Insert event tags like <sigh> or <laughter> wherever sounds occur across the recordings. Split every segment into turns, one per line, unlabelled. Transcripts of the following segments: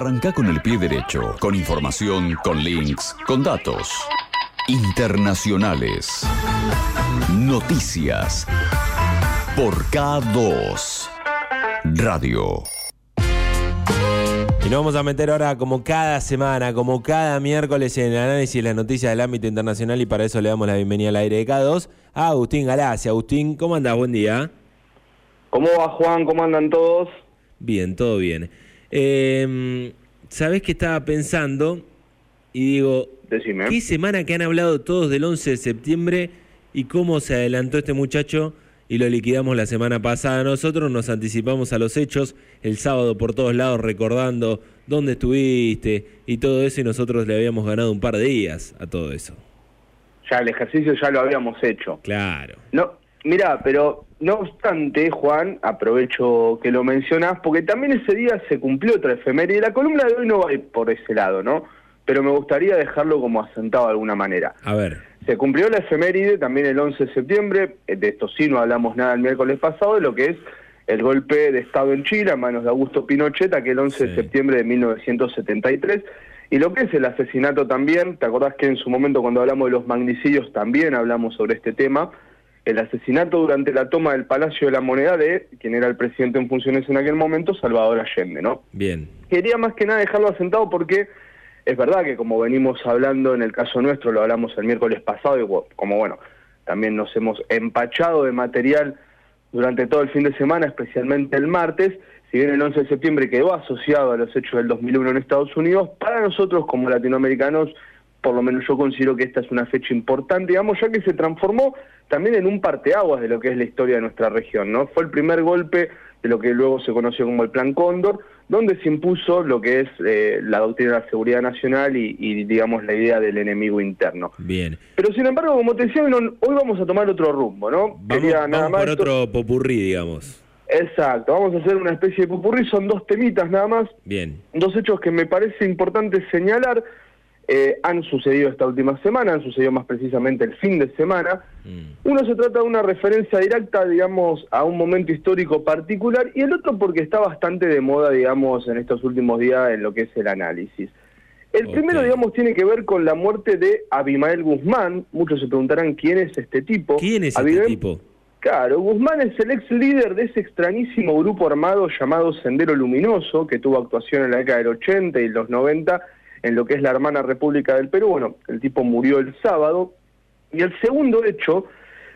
Arranca con el pie derecho, con información, con links, con datos. Internacionales. Noticias. Por K2. Radio.
Y nos vamos a meter ahora como cada semana, como cada miércoles en el análisis de las noticias del ámbito internacional y para eso le damos la bienvenida al aire de K2 a Agustín Galacia. Agustín, ¿cómo andás? Buen día.
¿Cómo va Juan? ¿Cómo andan todos?
Bien, todo bien. Eh, Sabés que estaba pensando y digo,
Decime.
¿qué semana que han hablado todos del 11 de septiembre y cómo se adelantó este muchacho y lo liquidamos la semana pasada? Nosotros nos anticipamos a los hechos el sábado por todos lados recordando dónde estuviste y todo eso y nosotros le habíamos ganado un par de días a todo eso.
Ya el ejercicio ya lo habíamos hecho.
Claro.
No, mira, pero no obstante, Juan, aprovecho que lo mencionas, porque también ese día se cumplió otra efeméride. La columna de hoy no va a ir por ese lado, ¿no? Pero me gustaría dejarlo como asentado de alguna manera.
A ver.
Se cumplió la efeméride también el 11 de septiembre, eh, de esto sí no hablamos nada el miércoles pasado, de lo que es el golpe de Estado en Chile a manos de Augusto Pinochet, aquel 11 de septiembre de 1973, y lo que es el asesinato también, ¿te acordás que en su momento cuando hablamos de los magnicidios también hablamos sobre este tema? El asesinato durante la toma del Palacio de la Moneda de quien era el presidente en funciones en aquel momento, Salvador Allende, ¿no?
Bien.
Quería más que nada dejarlo asentado porque es verdad que como venimos hablando en el caso nuestro, lo hablamos el miércoles pasado y como bueno, también nos hemos empachado de material durante todo el fin de semana, especialmente el martes, si bien el 11 de septiembre quedó asociado a los hechos del 2001 en Estados Unidos, para nosotros como latinoamericanos, por lo menos yo considero que esta es una fecha importante, digamos, ya que se transformó también en un parteaguas de lo que es la historia de nuestra región, ¿no? Fue el primer golpe de lo que luego se conoció como el Plan Cóndor, donde se impuso lo que es eh, la doctrina de la seguridad nacional y, y, digamos, la idea del enemigo interno.
Bien.
Pero sin embargo, como te decía, hoy no- hoy vamos a tomar otro rumbo, ¿no?
Vamos,
Quería
vamos por
esto-
otro popurrí, digamos.
Exacto, vamos a hacer una especie de pupurrí, son dos temitas nada más,
Bien.
dos hechos que me parece importante señalar, eh, han sucedido esta última semana, han sucedido más precisamente el fin de semana.
Mm.
Uno se trata de una referencia directa, digamos, a un momento histórico particular y el otro porque está bastante de moda, digamos, en estos últimos días en lo que es el análisis. El primero, digamos, tiene que ver con la muerte de Abimael Guzmán. Muchos se preguntarán quién es este tipo.
¿Quién es este tipo?
Claro, Guzmán es el ex líder de ese extrañísimo grupo armado llamado Sendero Luminoso, que tuvo actuación en la década del 80 y los 90 en lo que es la hermana República del Perú. Bueno, el tipo murió el sábado. Y el segundo hecho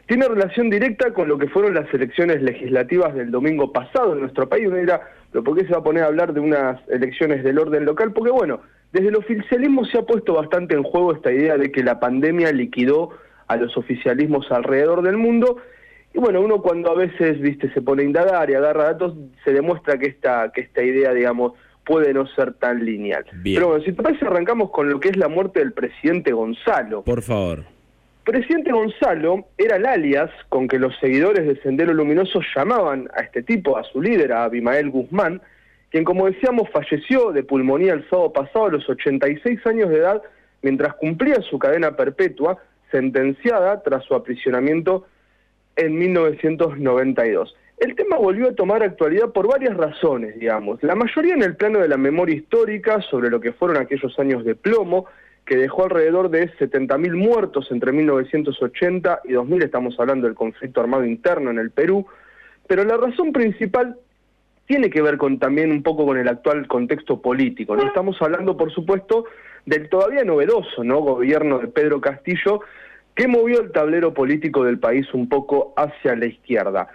tiene relación directa con lo que fueron las elecciones legislativas del domingo pasado en nuestro país. Uno dirá, ¿pero por qué se va a poner a hablar de unas elecciones del orden local? Porque bueno, desde el oficialismo se ha puesto bastante en juego esta idea de que la pandemia liquidó a los oficialismos alrededor del mundo. Y bueno, uno cuando a veces, viste, se pone a indagar y agarra datos, se demuestra que esta, que esta idea, digamos, puede no ser tan lineal.
Bien.
Pero bueno, si te parece, arrancamos con lo que es la muerte del presidente Gonzalo.
Por favor.
Presidente Gonzalo era el alias con que los seguidores de Sendero Luminoso llamaban a este tipo, a su líder, a Abimael Guzmán, quien como decíamos falleció de pulmonía el sábado pasado a los 86 años de edad mientras cumplía su cadena perpetua, sentenciada tras su aprisionamiento en 1992. El tema volvió a tomar actualidad por varias razones, digamos. La mayoría en el plano de la memoria histórica sobre lo que fueron aquellos años de plomo, que dejó alrededor de 70.000 muertos entre 1980 y 2000, estamos hablando del conflicto armado interno en el Perú, pero la razón principal tiene que ver con también un poco con el actual contexto político. ¿no? Estamos hablando, por supuesto, del todavía novedoso ¿no? gobierno de Pedro Castillo, que movió el tablero político del país un poco hacia la izquierda.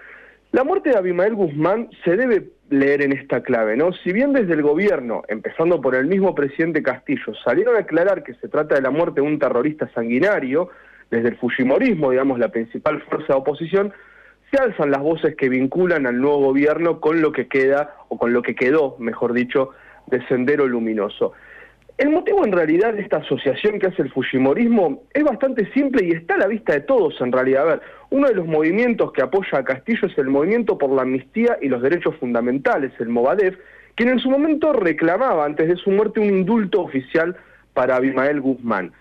La muerte de Abimael Guzmán se debe leer en esta clave, ¿no? Si bien desde el gobierno, empezando por el mismo presidente Castillo, salieron a aclarar que se trata de la muerte de un terrorista sanguinario, desde el Fujimorismo, digamos, la principal fuerza de oposición, se alzan las voces que vinculan al nuevo gobierno con lo que queda, o con lo que quedó, mejor dicho, de Sendero Luminoso. El motivo en realidad de esta asociación que hace el Fujimorismo es bastante simple y está a la vista de todos en realidad. A ver, uno de los movimientos que apoya a Castillo es el Movimiento por la Amnistía y los Derechos Fundamentales, el Movadef, quien en su momento reclamaba antes de su muerte un indulto oficial para Abimael Guzmán.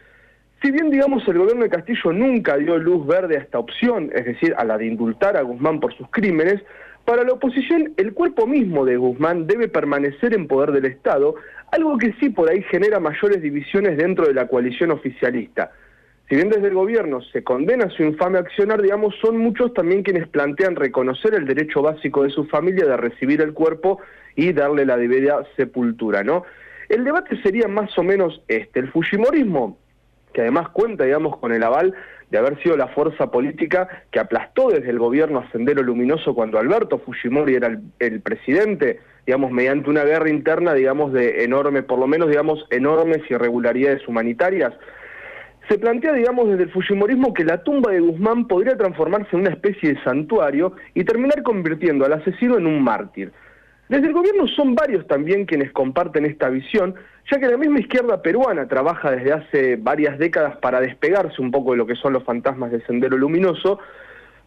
Si bien, digamos, el gobierno de Castillo nunca dio luz verde a esta opción, es decir, a la de indultar a Guzmán por sus crímenes, para la oposición el cuerpo mismo de Guzmán debe permanecer en poder del Estado, algo que sí por ahí genera mayores divisiones dentro de la coalición oficialista. Si bien desde el gobierno se condena su infame accionar, digamos, son muchos también quienes plantean reconocer el derecho básico de su familia de recibir el cuerpo y darle la debida sepultura, ¿no? El debate sería más o menos este, el Fujimorismo, que además cuenta, digamos, con el aval de haber sido la fuerza política que aplastó desde el gobierno a Sendero Luminoso cuando Alberto Fujimori era el, el presidente, digamos, mediante una guerra interna, digamos, de enorme, por lo menos, digamos, enormes irregularidades humanitarias. Se plantea, digamos, desde el Fujimorismo que la tumba de Guzmán podría transformarse en una especie de santuario y terminar convirtiendo al asesino en un mártir. Desde el gobierno son varios también quienes comparten esta visión, ya que la misma izquierda peruana trabaja desde hace varias décadas para despegarse un poco de lo que son los fantasmas del Sendero Luminoso,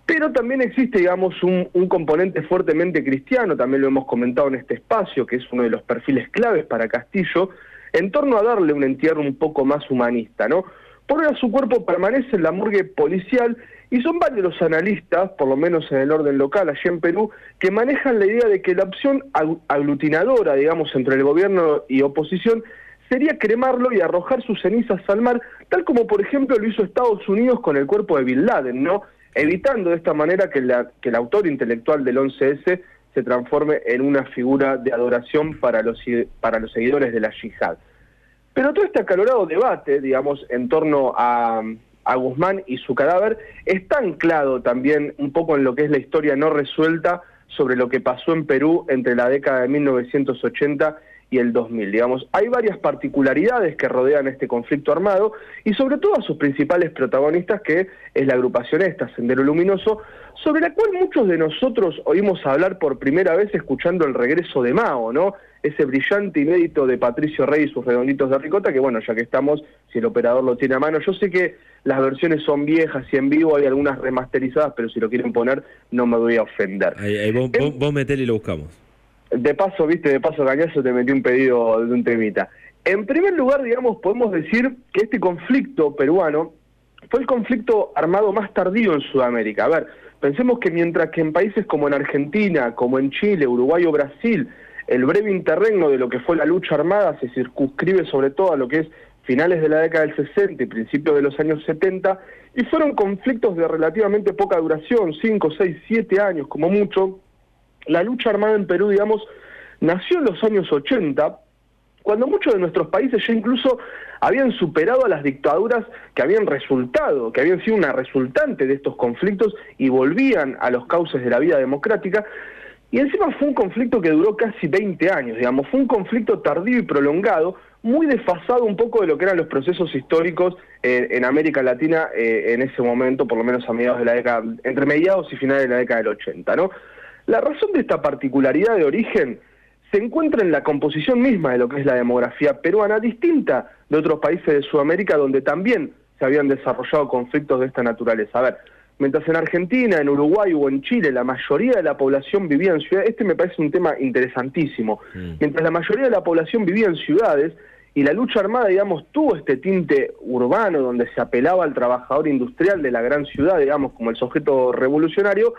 pero también existe, digamos, un, componente fuertemente cristiano, también lo hemos comentado en este espacio, que es uno de los perfiles claves para Castillo, en torno a darle un entierro un poco más humanista, ¿no? Por ahora su cuerpo permanece en la morgue policial y son varios los analistas, por lo menos en el orden local allí en Perú, que manejan la idea de que la opción aglutinadora, digamos, entre el gobierno y oposición sería cremarlo y arrojar sus cenizas al mar, tal como por ejemplo lo hizo Estados Unidos con el cuerpo de Bin Laden, ¿no? Evitando de esta manera que, el autor intelectual del 11S se transforme en una figura de adoración para los, para los seguidores de la yihad. Pero todo este acalorado debate, digamos, en torno a, a Guzmán y su cadáver, está anclado también un poco en lo que es la historia no resuelta sobre lo que pasó en Perú entre la década de 1980 y el 2000. Digamos, hay varias particularidades que rodean este conflicto armado y sobre todo a sus principales protagonistas, que es la agrupación esta, Sendero Luminoso, sobre la cual muchos de nosotros oímos hablar por primera vez escuchando el regreso de Mao, ¿no? Ese brillante inédito de Patricio Rey y sus redonditos de ricota, que bueno, ya que estamos, si el operador lo tiene a mano, yo sé que las versiones son viejas y en vivo hay algunas remasterizadas, pero si lo quieren poner no me voy a ofender.
Ahí, vos, vos, y lo buscamos.
De paso, viste, de paso cañazo te metí un pedido de un temita. En primer lugar, digamos, podemos decir que este conflicto peruano fue el conflicto armado más tardío en Sudamérica. A ver, pensemos que mientras que en países como en Argentina, como en Chile, Uruguay o Brasil, el breve interregno de lo que fue la lucha armada se circunscribe sobre todo a lo que es finales de la década del 60 y principios de los años 70, y fueron conflictos de relativamente poca duración, 5, 6, 7 años como mucho, la lucha armada en Perú, digamos, nació en los años 80, cuando muchos de nuestros países ya incluso habían superado a las dictaduras que habían resultado, que habían sido una resultante de estos conflictos y volvían a los cauces de la vida democrática. Y encima fue un conflicto que duró casi 20 años, digamos, fue un conflicto tardío y prolongado, muy desfasado un poco de lo que eran los procesos históricos en América Latina eh, en ese momento, por lo menos a mediados de la década, entre mediados y finales de la década del 80, ¿no? La razón de esta particularidad de origen se encuentra en la composición misma de lo que es la demografía peruana, distinta de otros países de Sudamérica donde también se habían desarrollado conflictos de esta naturaleza. A ver, mientras en Argentina, en Uruguay o en Chile la mayoría de la población vivía en ciudades, este me parece un tema interesantísimo, mm. mientras la mayoría de la población vivía en ciudades y la lucha armada, digamos, tuvo este tinte urbano donde se apelaba al trabajador industrial de la gran ciudad, digamos, como el sujeto revolucionario,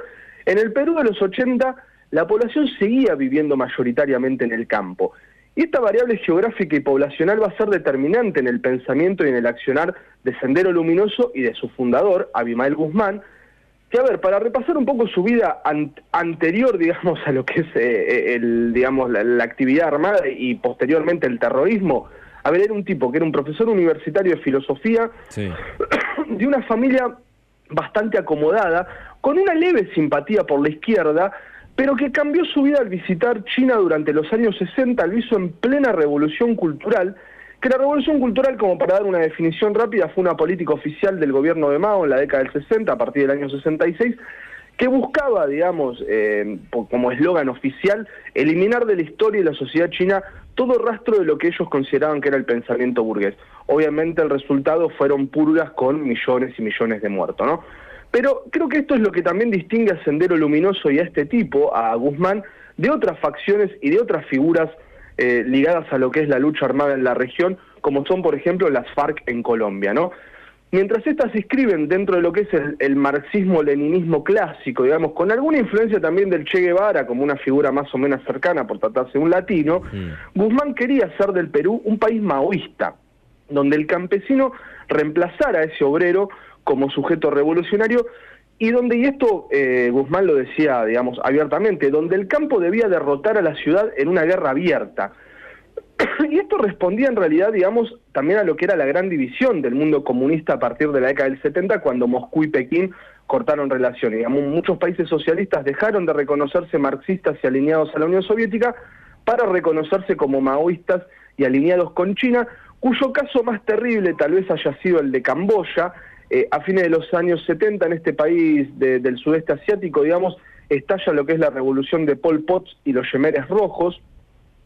en el Perú de los 80 la población seguía viviendo mayoritariamente en el campo. Y esta variable geográfica y poblacional va a ser determinante en el pensamiento y en el accionar de Sendero Luminoso y de su fundador, Abimael Guzmán, que a ver, para repasar un poco su vida anterior, digamos, <laughs> a lo que es eh, el, digamos, la, actividad armada y posteriormente el terrorismo, a ver, era un tipo que era un profesor universitario de filosofía, <coughs> de una familia bastante acomodada, con una leve simpatía por la izquierda, pero que cambió su vida al visitar China durante los años 60, lo hizo en plena revolución cultural, que la revolución cultural, como para dar una definición rápida, fue una política oficial del gobierno de Mao en la década del 60, a partir del año 66, que buscaba, digamos, eh, como eslogan oficial, eliminar de la historia y la sociedad china todo rastro de lo que ellos consideraban que era el pensamiento burgués. Obviamente el resultado fueron purgas con millones y millones de muertos, ¿no? Pero creo que esto es lo que también distingue a Sendero Luminoso y a este tipo, a Guzmán, de otras facciones y de otras figuras eh, ligadas a lo que es la lucha armada en la región, como son, por ejemplo, las FARC en Colombia, ¿no? Mientras estas se inscriben dentro de lo que es el, marxismo-leninismo clásico, digamos, con alguna influencia también del Che Guevara como una figura más o menos cercana por tratarse de un latino, mm. Guzmán quería hacer del Perú un país maoísta, donde el campesino reemplazara a ese obrero como sujeto revolucionario y donde, y esto eh, Guzmán lo decía, digamos, abiertamente, donde el campo debía derrotar a la ciudad en una guerra abierta. <coughs> y esto respondía en realidad, digamos, también a lo que era la gran división del mundo comunista a partir de la década del 70, cuando Moscú y Pekín cortaron relaciones. Digamos, muchos países socialistas dejaron de reconocerse marxistas y alineados a la Unión Soviética para reconocerse como maoístas y alineados con China, cuyo caso más terrible tal vez haya sido el de Camboya, eh, a fines de los años 70 en este país del sudeste asiático, digamos, estalla lo que es la revolución de Pol Pot y los Yemeres Rojos,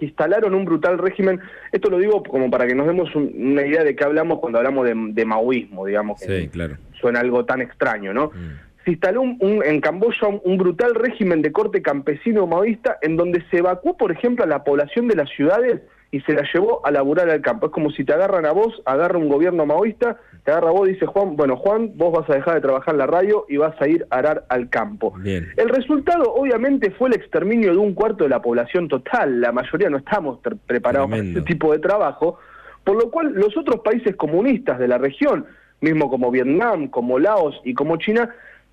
instalaron un brutal régimen, esto lo digo como para que nos demos una idea de qué hablamos cuando hablamos de, maoísmo, digamos, que
sí, claro.
suena algo tan extraño, ¿no? Mm. Se instaló un, en Camboya un, brutal régimen de corte campesino maoísta en donde se evacuó, por ejemplo, a la población de las ciudades y se la llevó a laburar al campo. Es como si te agarran a vos, agarra un gobierno maoísta, te agarra vos dice Juan, bueno Juan, vos vas a dejar de trabajar en la radio y vas a ir a arar al campo. El resultado obviamente fue el exterminio de un cuarto de la población total, la mayoría no estamos preparados para este tipo de trabajo, por lo cual los otros países comunistas de la región, mismo como Vietnam, como Laos y como China,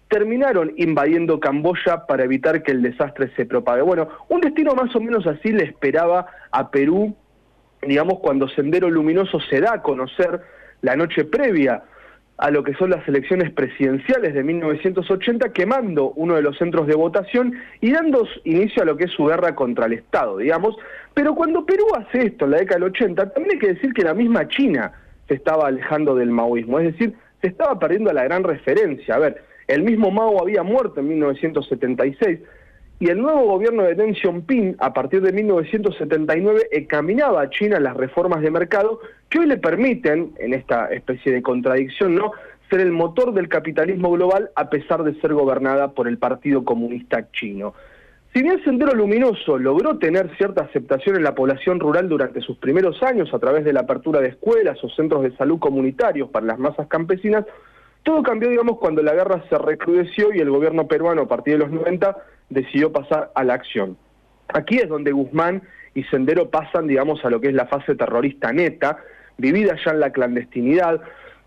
terminaron invadiendo Camboya para evitar que el desastre se propague. Bueno, un destino más o menos así le esperaba a Perú digamos, cuando Sendero Luminoso se da a conocer la noche previa a lo que son las elecciones presidenciales de 1980, quemando uno de los centros de votación y dando inicio a lo que es su guerra contra el Estado, digamos. Pero cuando Perú hace esto en la década del 80, también hay que decir que la misma China se estaba alejando del maoísmo, es decir, se estaba perdiendo la gran referencia. A ver, el mismo Mao había muerto en 1976, y el nuevo gobierno de Deng Xiaoping, a partir de 1979, encaminaba a China las reformas de mercado que hoy le permiten, en esta especie de contradicción, ¿no?, ser el motor del capitalismo global a pesar de ser gobernada por el Partido Comunista Chino. Si bien Sendero Luminoso logró tener cierta aceptación en la población rural durante sus primeros años a través de la apertura de escuelas o centros de salud comunitarios para las masas campesinas, todo cambió, digamos, cuando la guerra se recrudeció y el gobierno peruano a partir de los 90 decidió pasar a la acción. Aquí es donde Guzmán y Sendero pasan, digamos, a lo que es la fase terrorista neta, vivida ya en la clandestinidad,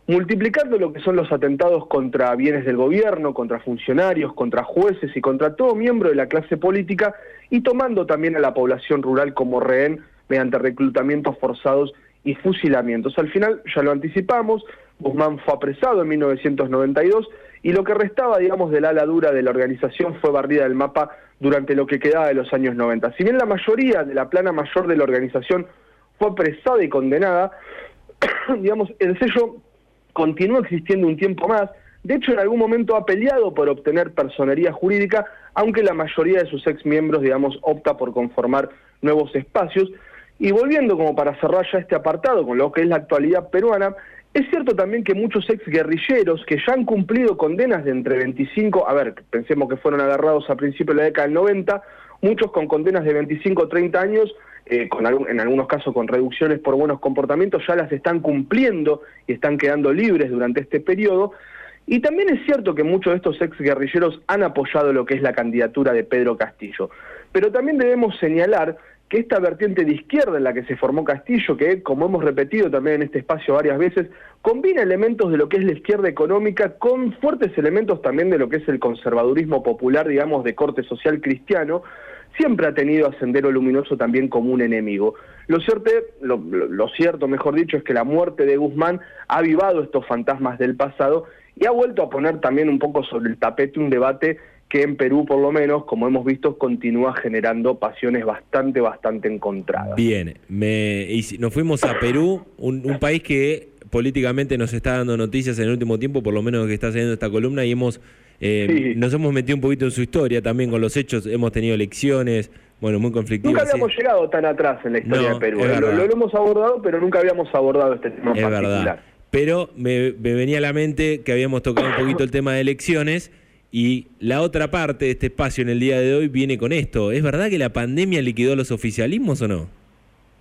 multiplicando lo que son los atentados contra bienes del gobierno, contra funcionarios, contra jueces y contra todo miembro de la clase política, y tomando también a la población rural como rehén mediante reclutamientos forzados y fusilamientos. Al final, ya lo anticipamos, Guzmán fue apresado en 1992 y lo que restaba, digamos, del ala dura de la organización fue barrida del mapa durante lo que quedaba de los años 90. Si bien la mayoría de la plana mayor de la organización fue apresada y condenada, <coughs> digamos, el sello continuó existiendo un tiempo más, de hecho en algún momento ha peleado por obtener personería jurídica, aunque la mayoría de sus ex miembros, digamos, opta por conformar nuevos espacios. Y volviendo como para cerrar ya este apartado con lo que es la actualidad peruana, es cierto también que muchos ex guerrilleros que ya han cumplido condenas de entre 25, a ver, pensemos que fueron agarrados a principios de la década del 90, muchos con condenas de 25 o 30 años, eh, con en algunos casos con reducciones por buenos comportamientos, ya las están cumpliendo y están quedando libres durante este periodo. Y también es cierto que muchos de estos ex guerrilleros han apoyado lo que es la candidatura de Pedro Castillo. Pero también debemos señalar que esta vertiente de izquierda en la que se formó Castillo, que como hemos repetido también en este espacio varias veces, combina elementos de lo que es la izquierda económica con fuertes elementos también de lo que es el conservadurismo popular, digamos, de corte social cristiano, siempre ha tenido a Sendero Luminoso también como un enemigo. Lo cierto, lo, lo cierto, mejor dicho, es que la muerte de Guzmán ha avivado estos fantasmas del pasado y ha vuelto a poner también un poco sobre el tapete un debate que en Perú, por lo menos, como hemos visto, continúa generando pasiones bastante, bastante encontradas.
Bien, me, y nos fuimos a Perú, un, país que políticamente nos está dando noticias en el último tiempo, por lo menos que está haciendo esta columna, y hemos eh, nos hemos metido un poquito en su historia también con los hechos, hemos tenido elecciones, bueno, muy conflictivas.
Nunca habíamos llegado tan atrás en la historia de Perú, ¿eh? lo, lo, hemos abordado, pero nunca habíamos abordado este tema es particular. Verdad.
Pero me venía a la mente que habíamos tocado un poquito el tema de elecciones y la otra parte de este espacio en el día de hoy viene con esto. ¿Es verdad que la pandemia liquidó los oficialismos o no?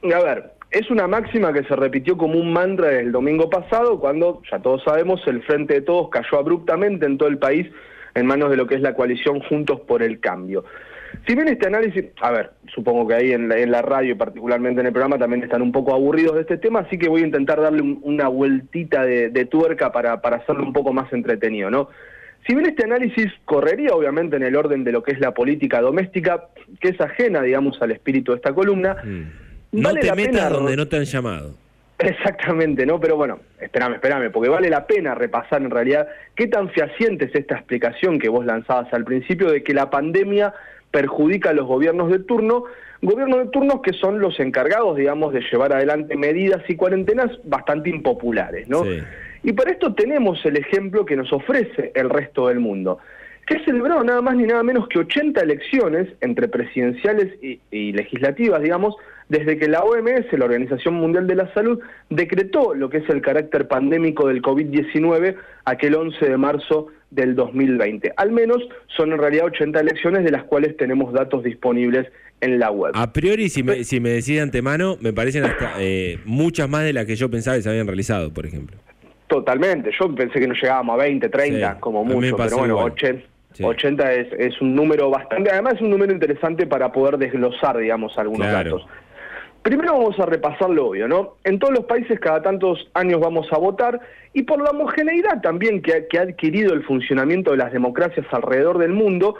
A ver, es una máxima que se repitió como un mantra el domingo pasado, cuando, ya todos sabemos, el Frente de Todos cayó abruptamente en todo el país en manos de lo que es la coalición Juntos por el Cambio. Si bien este análisis, a ver, supongo que ahí en la, radio y particularmente en el programa también están un poco aburridos de este tema, así que voy a intentar darle una vueltita de, tuerca para hacerlo un poco más entretenido, ¿no? Si bien este análisis correría obviamente en el orden de lo que es la política doméstica, que es ajena, digamos, al espíritu de esta columna,
mm. no te metas donde no te han llamado.
Exactamente, ¿no? Pero bueno, espérame, espérame, porque vale la pena repasar en realidad qué tan fehaciente es esta explicación que vos lanzabas al principio de que la pandemia perjudica a los gobiernos de turno, gobiernos de turno que son los encargados, digamos, de llevar adelante medidas y cuarentenas bastante impopulares, ¿no? Y para esto tenemos el ejemplo que nos ofrece el resto del mundo, que celebró nada más ni nada menos que 80 elecciones entre presidenciales y, y legislativas, digamos, desde que la OMS, la Organización Mundial de la Salud, decretó lo que es el carácter pandémico del COVID-19 aquel 11 de marzo del 2020. Al menos son en realidad 80 elecciones de las cuales tenemos datos disponibles en la web.
A priori, si me, si me decís de antemano, me parecen hasta eh, muchas más de las que yo pensaba que se habían realizado, por ejemplo.
Totalmente, yo pensé que nos llegábamos a 20, 30 como mucho, pero bueno, 80, es, es, un número bastante, además es un número interesante para poder desglosar, digamos, algunos datos. Primero vamos a repasar lo obvio, ¿no? En todos los países cada tantos años vamos a votar y por la homogeneidad también que, ha adquirido el funcionamiento de las democracias alrededor del mundo,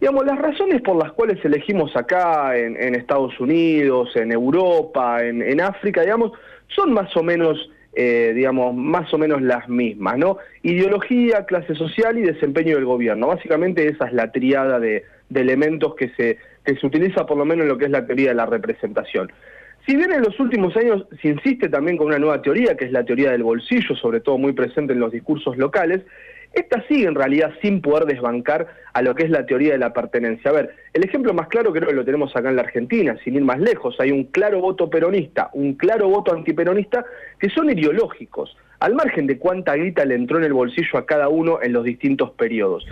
digamos, las razones por las cuales elegimos acá en, Estados Unidos, en Europa, en, África, digamos, son más o menos, eh, digamos, más o menos las mismas, ¿no? Ideología, clase social y desempeño del gobierno. Básicamente esa es la triada de, de elementos que se, que se utiliza por lo menos en lo que es la teoría de la representación. Si bien en los últimos años se insiste también con una nueva teoría, que es la teoría del bolsillo, sobre todo muy presente en los discursos locales, esta sigue en realidad sin poder desbancar a lo que es la teoría de la pertenencia. A ver, el ejemplo más claro creo que lo tenemos acá en la Argentina, sin ir más lejos. Hay un claro voto peronista, un claro voto antiperonista, que son ideológicos, al margen de cuánta guita le entró en el bolsillo a cada uno en los distintos periodos.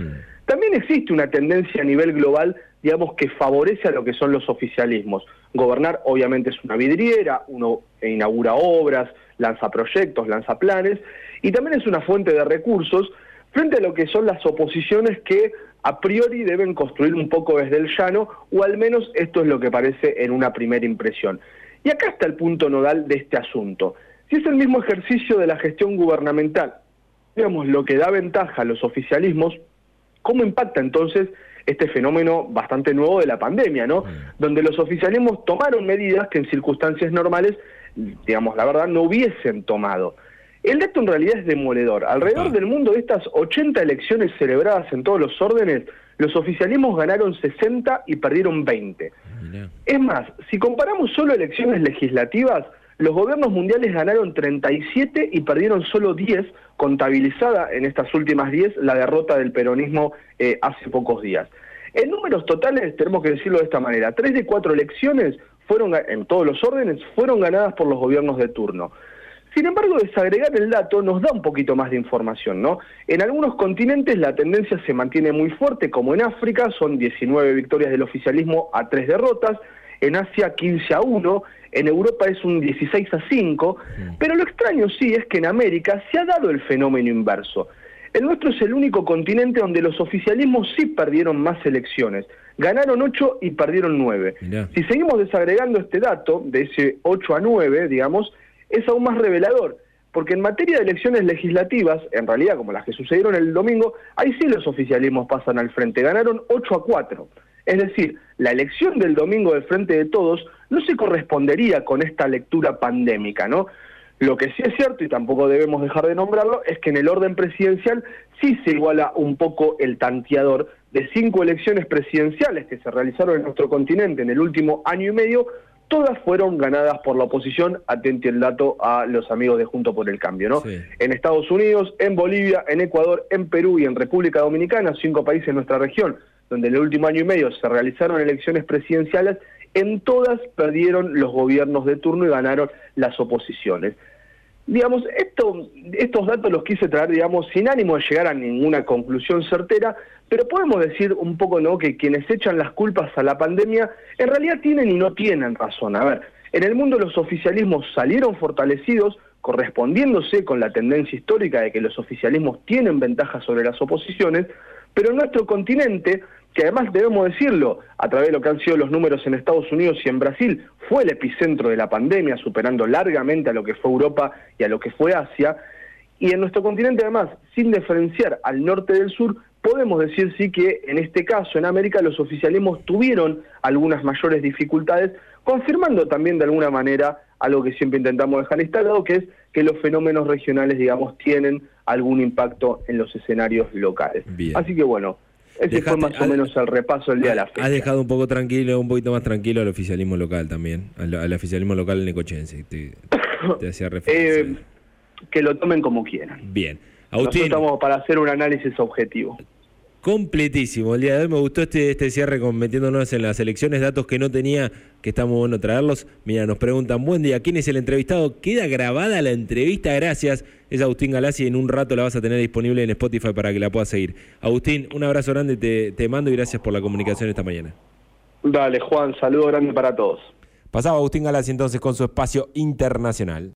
También existe una tendencia a nivel global, digamos, que favorece a lo que son los oficialismos. Gobernar obviamente es una vidriera, uno inaugura obras, lanza proyectos, lanza planes, y también es una fuente de recursos frente a lo que son las oposiciones que a priori deben construir un poco desde el llano, o al menos esto es lo que parece en una primera impresión. Y acá está el punto nodal de este asunto. Si es el mismo ejercicio de la gestión gubernamental, digamos, lo que da ventaja a los oficialismos, ¿Cómo impacta entonces este fenómeno bastante nuevo de la pandemia, ¿no? Donde los oficialismos tomaron medidas que en circunstancias normales, digamos, la verdad, no hubiesen tomado. El dato en realidad es demoledor. Alrededor del mundo de estas 80 elecciones celebradas en todos los órdenes, los oficialismos ganaron 60 y perdieron 20. Es más, si comparamos solo elecciones legislativas, los gobiernos mundiales ganaron 37 y perdieron solo 10, contabilizada en estas últimas 10 la derrota del peronismo eh, hace pocos días. En números totales, tenemos que decirlo de esta manera, 3 de 4 elecciones fueron, en todos los órdenes, fueron ganadas por los gobiernos de turno. Sin embargo, desagregar el dato nos da un poquito más de información, ¿no? En algunos continentes la tendencia se mantiene muy fuerte, como en África, son 19 victorias del oficialismo a 3 derrotas, en Asia 15 a 1, en Europa es un 16 a 5, pero lo extraño sí es que en América se ha dado el fenómeno inverso. El nuestro es el único continente donde los oficialismos sí perdieron más elecciones. Ganaron 8 y perdieron 9. Si seguimos desagregando este dato, de ese 8 a 9, digamos, es aún más revelador. Porque en materia de elecciones legislativas, en realidad como las que sucedieron el domingo, ahí sí los oficialismos pasan al frente. Ganaron 8 a 4. Es decir, la elección del domingo del Frente de Todos no se correspondería con esta lectura pandémica, ¿no? Lo que sí es cierto, y tampoco debemos dejar de nombrarlo, es que en el orden presidencial sí se iguala un poco el tanteador de cinco elecciones presidenciales que se realizaron en nuestro continente en el último año y medio, todas fueron ganadas por la oposición, atente el dato a los amigos de Junto por el Cambio, ¿no? En Estados Unidos, en Bolivia, en Ecuador, en Perú y en República Dominicana, cinco países en nuestra región, donde en el último año y medio se realizaron elecciones presidenciales, en todas perdieron los gobiernos de turno y ganaron las oposiciones. Digamos, esto, estos datos los quise traer, digamos, sin ánimo de llegar a ninguna conclusión certera, pero podemos decir un poco, ¿no?, que quienes echan las culpas a la pandemia en realidad tienen y no tienen razón. A ver, En el mundo los oficialismos salieron fortalecidos, correspondiéndose con la tendencia histórica de que los oficialismos tienen ventajas sobre las oposiciones, pero en nuestro continente, que además debemos decirlo, a través de lo que han sido los números en Estados Unidos y en Brasil, fue el epicentro de la pandemia, superando largamente a lo que fue Europa y a lo que fue Asia, y en nuestro continente además, sin diferenciar al norte del sur, podemos decir sí que en este caso, en América, los oficialismos tuvieron algunas mayores dificultades, confirmando también de alguna manera algo que siempre intentamos dejar instalado, que es que los fenómenos regionales, digamos, tienen algún impacto en los escenarios locales. Así que bueno, ese fue más o menos el repaso del día de la fecha.
Has dejado un poco tranquilo, un poquito más tranquilo al oficialismo local también, al, oficialismo local necochense. Te, te hacía referencia.
Eh, que lo tomen como quieran.
Bien.
Nosotros estamos para hacer un análisis objetivo
completísimo. El día de hoy me gustó este, este cierre con metiéndonos en las elecciones, datos que no tenía, que está muy bueno traerlos. Mira, nos preguntan, buen día, ¿quién es el entrevistado? Queda grabada la entrevista, gracias. Es Agustín Galassi, en un rato la vas a tener disponible en Spotify para que la puedas seguir. Agustín, un abrazo grande, te, te mando y gracias por la comunicación esta mañana.
Dale, Juan, saludo grande para todos.
Pasaba Agustín Galassi entonces con su espacio internacional.